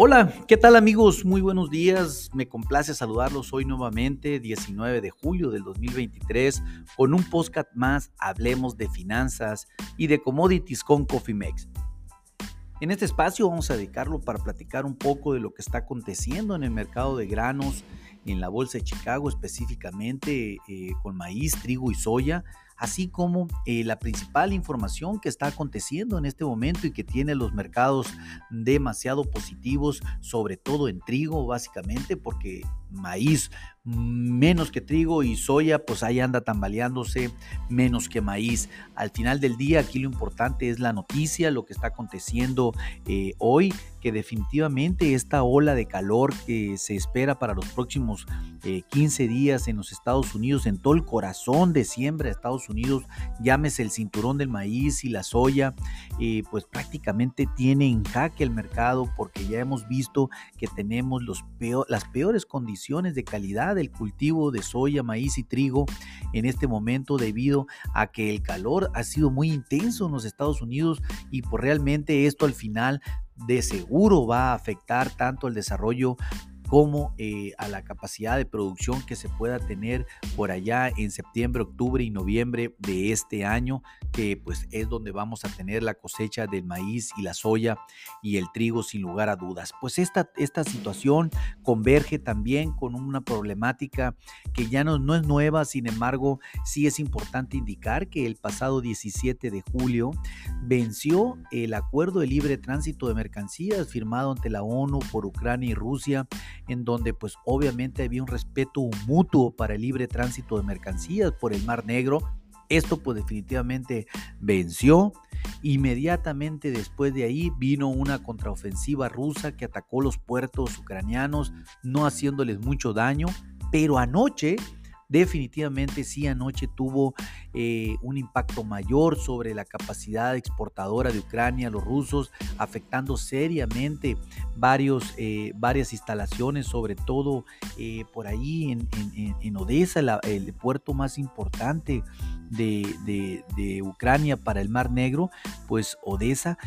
Hola, ¿qué tal amigos? Muy buenos días. Me complace saludarlos hoy nuevamente, 19 de julio del 2023, con un podcast más. Hablemos de finanzas y de commodities con CoffeeMex. En este espacio vamos a dedicarlo para platicar un poco de lo que está aconteciendo en el mercado de granos, en la Bolsa de Chicago específicamente, eh, con maíz, trigo y soya así como eh, la principal información que está aconteciendo en este momento y que tiene los mercados demasiado positivos, sobre todo en trigo, básicamente, porque maíz menos que trigo y soya, pues ahí anda tambaleándose menos que maíz. Al final del día, aquí lo importante es la noticia, lo que está aconteciendo eh, hoy, que definitivamente esta ola de calor que se espera para los próximos 15 eh, días en los Estados Unidos, en todo el corazón de siembra de Estados Unidos, llámese el cinturón del maíz y la soya, eh, pues prácticamente tiene en jaque el mercado porque ya hemos visto que tenemos los las peores condiciones de calidad del cultivo de soya, maíz y trigo en este momento debido a que el calor ha sido muy intenso en los Estados Unidos y por pues realmente esto al final de seguro va a afectar tanto el desarrollo como eh, a la capacidad de producción que se pueda tener por allá en septiembre, octubre y noviembre de este año, que pues es donde vamos a tener la cosecha del maíz y la soya y el trigo sin lugar a dudas. Pues esta, esta situación converge también con una problemática que ya no, no es nueva, sin embargo sí es importante indicar que el pasado 17 de julio venció el acuerdo de libre tránsito de mercancías firmado ante la ONU por Ucrania y Rusia en donde pues obviamente había un respeto mutuo para el libre tránsito de mercancías por el Mar Negro. Esto pues definitivamente venció. Inmediatamente después de ahí vino una contraofensiva rusa que atacó los puertos ucranianos, no haciéndoles mucho daño, pero anoche definitivamente sí anoche tuvo eh, un impacto mayor sobre la capacidad exportadora de Ucrania, los rusos, afectando seriamente varios, eh, varias instalaciones, sobre todo eh, por ahí en, Odessa, el puerto más importante de, de, Ucrania para el Mar Negro, pues Odessa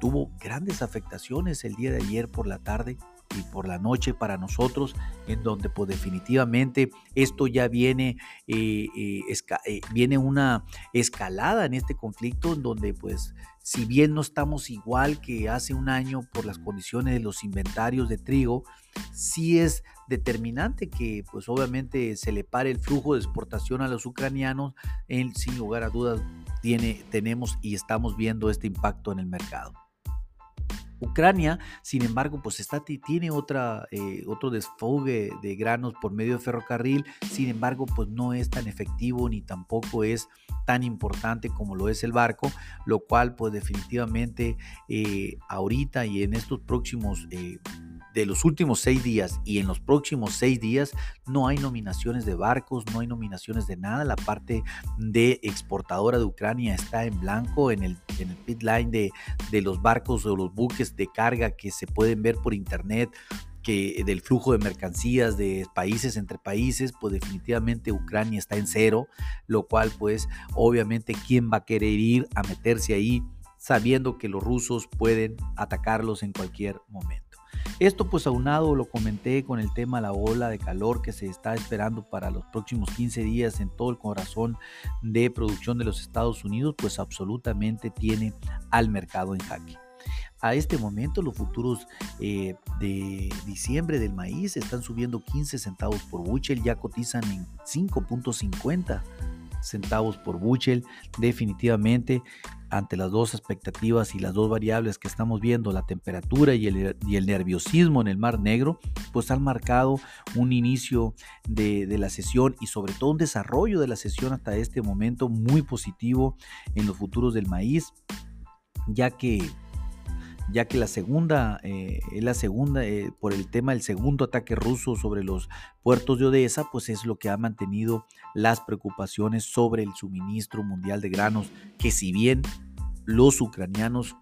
tuvo grandes afectaciones el día de ayer por la tarde y por la noche para nosotros, en donde pues definitivamente esto ya viene, eh, eh, eh, viene una escalada en este conflicto, en donde pues si bien no estamos igual que hace un año por las condiciones de los inventarios de trigo, sí es determinante que pues obviamente se le pare el flujo de exportación a los ucranianos, sin lugar a dudas tiene, tenemos y estamos viendo este impacto en el mercado. Ucrania, sin embargo, pues está, tiene otra, eh, otro desfogue de granos por medio de ferrocarril, sin embargo, pues no es tan efectivo ni tampoco es tan importante como lo es el barco, lo cual pues definitivamente eh, ahorita y en estos próximos eh, de los últimos seis días y en los próximos seis días no hay nominaciones de barcos, no hay nominaciones de nada. La parte de exportadora de Ucrania está en blanco en el, en el pit line de, de los barcos o los buques de carga que se pueden ver por internet que del flujo de mercancías de países entre países, pues definitivamente Ucrania está en cero, lo cual pues obviamente quién va a querer ir a meterse ahí sabiendo que los rusos pueden atacarlos en cualquier momento. Esto pues aunado lo comenté con el tema la ola de calor que se está esperando para los próximos 15 días en todo el corazón de producción de los Estados Unidos, pues absolutamente tiene al mercado en jaque. A este momento los futuros eh, de diciembre del maíz están subiendo 15 centavos por buchel, ya cotizan en 5.50 centavos por buchel. Definitivamente ante las dos expectativas y las dos variables que estamos viendo, la temperatura y el, nerviosismo en el Mar Negro, pues han marcado un inicio de, de, la sesión y sobre todo un desarrollo de la sesión hasta este momento muy positivo en los futuros del maíz, ya que ya que la segunda, eh, la segunda, eh, por el tema del segundo ataque ruso sobre los puertos de Odessa, pues es lo que ha mantenido las preocupaciones sobre el suministro mundial de granos, que si bien los ucranianos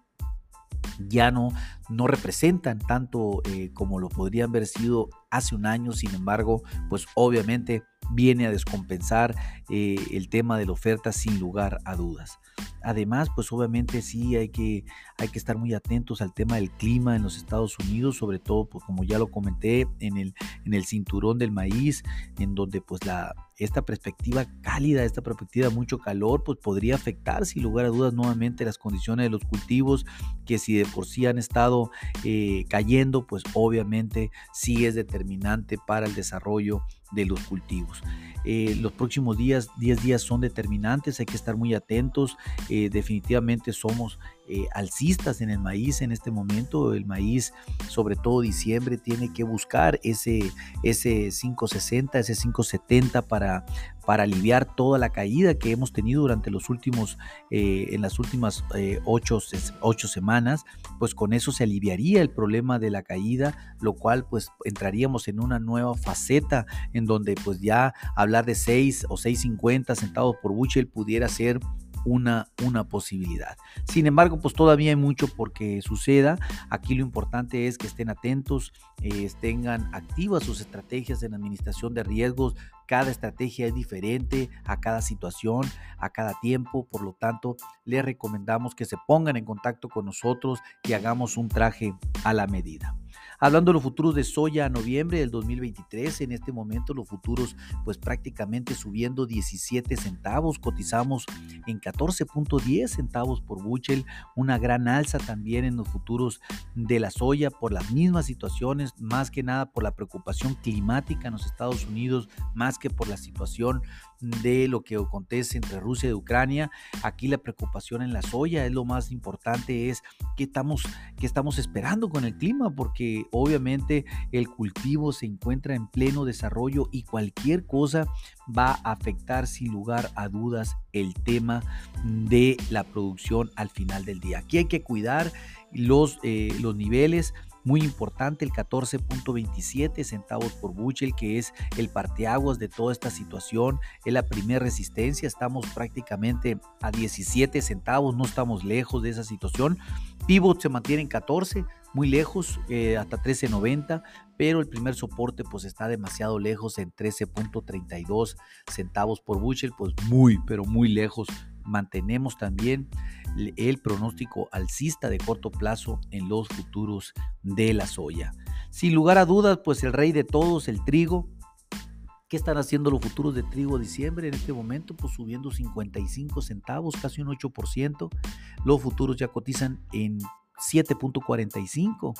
ya no, no representan tanto eh, como lo podrían haber sido hace un año, sin embargo, pues obviamente viene a descompensar eh, el tema de la oferta sin lugar a dudas. Además, pues obviamente sí hay que, hay que estar muy atentos al tema del clima en los Estados Unidos, sobre todo, pues como ya lo comenté, en el, en el cinturón del maíz, en donde pues la, esta perspectiva cálida, esta perspectiva de mucho calor, pues podría afectar sin lugar a dudas nuevamente las condiciones de los cultivos, que si de por sí han estado eh, cayendo, pues obviamente sí es determinante para el desarrollo de los cultivos. Eh, los próximos días, 10 días son determinantes, hay que estar muy atentos. Eh, definitivamente somos eh, alcistas en el maíz en este momento. El maíz, sobre todo diciembre, tiene que buscar ese, ese 560, ese 570 para, para aliviar toda la caída que hemos tenido durante los últimos, en las últimas ocho, ocho, semanas. Pues con eso se aliviaría el problema de la caída, lo cual pues entraríamos en una nueva faceta en donde pues ya hablar de 6 o 6.50 centavos por bushel pudiera ser una, una posibilidad. Sin embargo, pues todavía hay mucho por que suceda. Aquí lo importante es que estén atentos, eh, tengan activas sus estrategias en administración de riesgos. Cada estrategia es diferente a cada situación, a cada tiempo. Por lo tanto, les recomendamos que se pongan en contacto con nosotros y hagamos un traje a la medida. Hablando de los futuros de soya a noviembre del 2023, en este momento los futuros pues prácticamente subiendo 17 centavos, cotizamos en 14.10 centavos por buchel, una gran alza también en los futuros de la soya por las mismas situaciones, más que nada por la preocupación climática en los Estados Unidos, más que por la situación de lo que acontece entre Rusia y Ucrania. Aquí la preocupación en la soya es lo más importante, es qué estamos, estamos esperando con el clima, porque obviamente el cultivo se encuentra en pleno desarrollo y cualquier cosa va a afectar sin lugar a dudas el tema de la producción al final del día. Aquí hay que cuidar los, eh, los niveles muy importante, el 14.27 centavos por bushel, que es el parteaguas de toda esta situación, es la primera resistencia, estamos prácticamente a 17 centavos, no estamos lejos de esa situación. Pivot se mantiene en 14, muy lejos, eh, hasta 13.90, pero el primer soporte pues está demasiado lejos en 13.32 centavos por bushel, pues muy, pero muy lejos. Mantenemos también el pronóstico alcista de corto plazo en los futuros de la soya. Sin lugar a dudas, pues el rey de todos, el trigo, ¿Qué están haciendo los futuros de trigo diciembre en este momento? Pues subiendo 55 centavos, casi un 8%. Los futuros ya cotizan en 7.45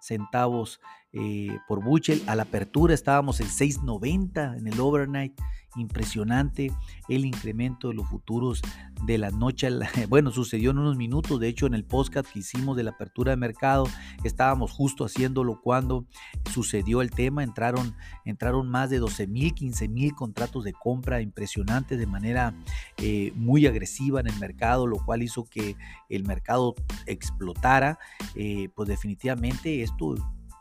centavos eh, por buchel. A la apertura estábamos en 6.90 en el overnight. Impresionante el incremento de los futuros de la noche, bueno, sucedió en unos minutos, de hecho en el podcast que hicimos de la apertura de mercado, estábamos justo haciéndolo cuando sucedió el tema, entraron, entraron más de 12 mil, 15 mil contratos de compra impresionantes de manera eh, muy agresiva en el mercado, lo cual hizo que el mercado explotara, eh, pues definitivamente esto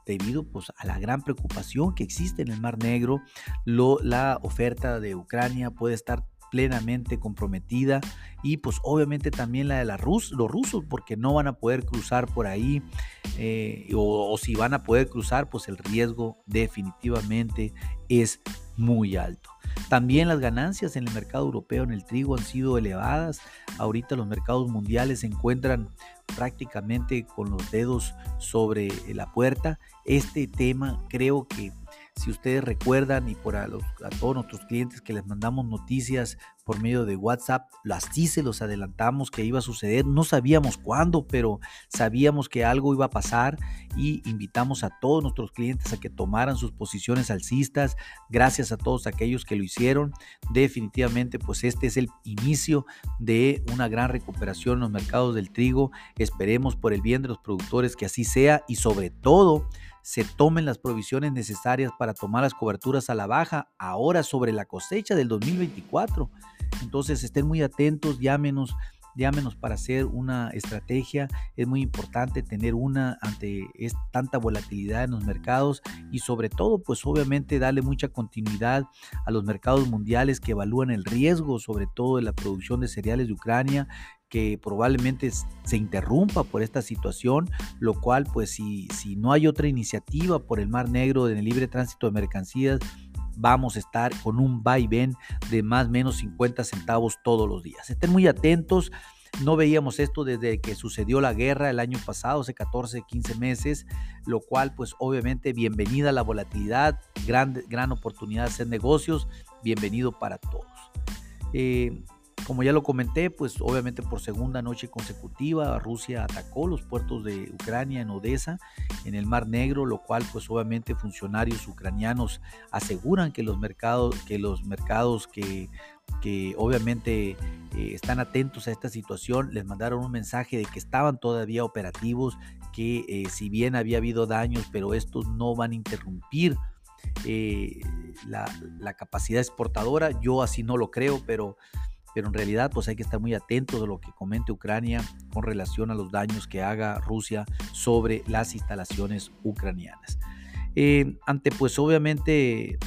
debido pues, a la gran preocupación que existe en el Mar Negro. Lo, la oferta de Ucrania puede estar plenamente comprometida y pues obviamente también la de la Rus los rusos porque no van a poder cruzar por ahí eh, o, o, si van a poder cruzar pues el riesgo definitivamente es muy alto. También las ganancias en el mercado europeo en el trigo han sido elevadas. Ahorita los mercados mundiales se encuentran prácticamente con los dedos sobre la puerta. Este tema creo que si ustedes recuerdan y por a, todos nuestros clientes que les mandamos noticias por medio de WhatsApp, así se los adelantamos que iba a suceder. No sabíamos cuándo, pero sabíamos que algo iba a pasar y invitamos a todos nuestros clientes a que tomaran sus posiciones alcistas. Gracias a todos aquellos que lo hicieron. Definitivamente, pues este es el inicio de una gran recuperación en los mercados del trigo. Esperemos por el bien de los productores que así sea y sobre todo se tomen las provisiones necesarias para tomar las coberturas a la baja ahora sobre la cosecha del 2024. Entonces estén muy atentos, llámenos, llámenos para hacer una estrategia. Es muy importante tener una ante tanta volatilidad en los mercados y sobre todo, pues obviamente darle mucha continuidad a los mercados mundiales que evalúan el riesgo, sobre todo de la producción de cereales de Ucrania que probablemente se interrumpa por esta situación, lo cual pues si, si no hay otra iniciativa por el Mar Negro en el libre tránsito de mercancías, vamos a estar con un vaivén de más o menos 50 centavos todos los días. Estén muy atentos. No veíamos esto desde que sucedió la guerra el año pasado, hace 14, 15 meses, lo cual pues obviamente bienvenida a la volatilidad, gran, gran oportunidad de hacer negocios, bienvenido para todos. Eh, como ya lo comenté, pues obviamente por segunda noche consecutiva Rusia atacó los puertos de Ucrania en Odessa, en el Mar Negro, lo cual pues obviamente funcionarios ucranianos aseguran que los mercados que, los mercados que, que obviamente eh, están atentos a esta situación les mandaron un mensaje de que estaban todavía operativos, que eh, si bien había habido daños, pero estos no van a interrumpir eh, la, la capacidad exportadora. Yo así no lo creo, pero pero en realidad pues hay que estar muy atentos a lo que comente Ucrania con relación a los daños que haga Rusia sobre las instalaciones ucranianas. Eh, ante pues obviamente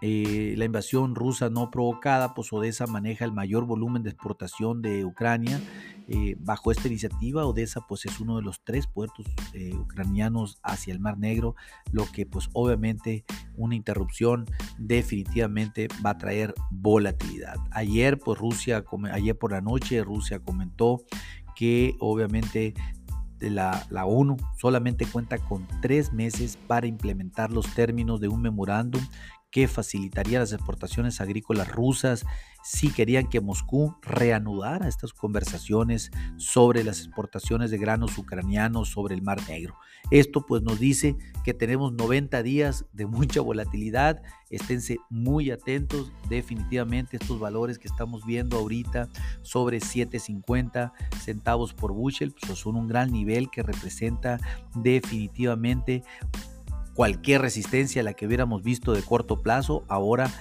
eh, la invasión rusa no provocada, pues Odessa maneja el mayor volumen de exportación de Ucrania. Eh, bajo esta iniciativa, Odessa pues es uno de los tres puertos eh, ucranianos hacia el Mar Negro, lo que pues obviamente una interrupción definitivamente va a traer volatilidad. Ayer pues Rusia, ayer por la noche Rusia comentó que obviamente la, la, ONU solamente cuenta con tres meses para implementar los términos de un memorándum que facilitaría las exportaciones agrícolas rusas si querían que Moscú reanudara estas conversaciones sobre las exportaciones de granos ucranianos sobre el Mar Negro. Esto pues nos dice que tenemos 90 días de mucha volatilidad, esténse muy atentos, definitivamente estos valores que estamos viendo ahorita sobre 7.50 centavos por bushel pues son un gran nivel que representa definitivamente cualquier resistencia a la que hubiéramos visto de corto plazo, ahora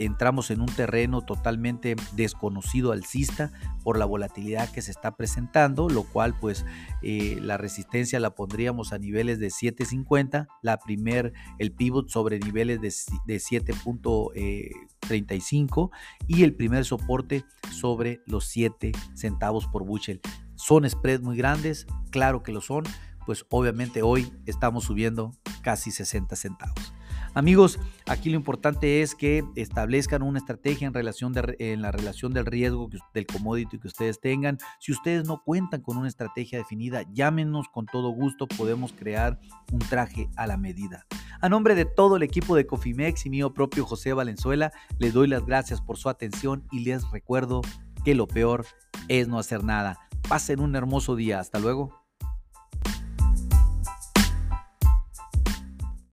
entramos en un terreno totalmente desconocido alcista por la volatilidad que se está presentando, lo cual pues eh, la resistencia la pondríamos a niveles de 7.50, la primer, el pivot sobre niveles de, de 7.35 y el primer soporte sobre los 7 centavos por bushel. Son spreads muy grandes, claro que lo son, pues obviamente hoy estamos subiendo casi 60 centavos. Amigos, aquí lo importante es que establezcan una estrategia en, relación en la relación del riesgo del commodity que ustedes tengan. Si ustedes no cuentan con una estrategia definida, llámenos con todo gusto, podemos crear un traje a la medida. A nombre de todo el equipo de Cofimex y mío propio José Valenzuela, les doy las gracias por su atención y les recuerdo que lo peor es no hacer nada. Pasen un hermoso día. Hasta luego.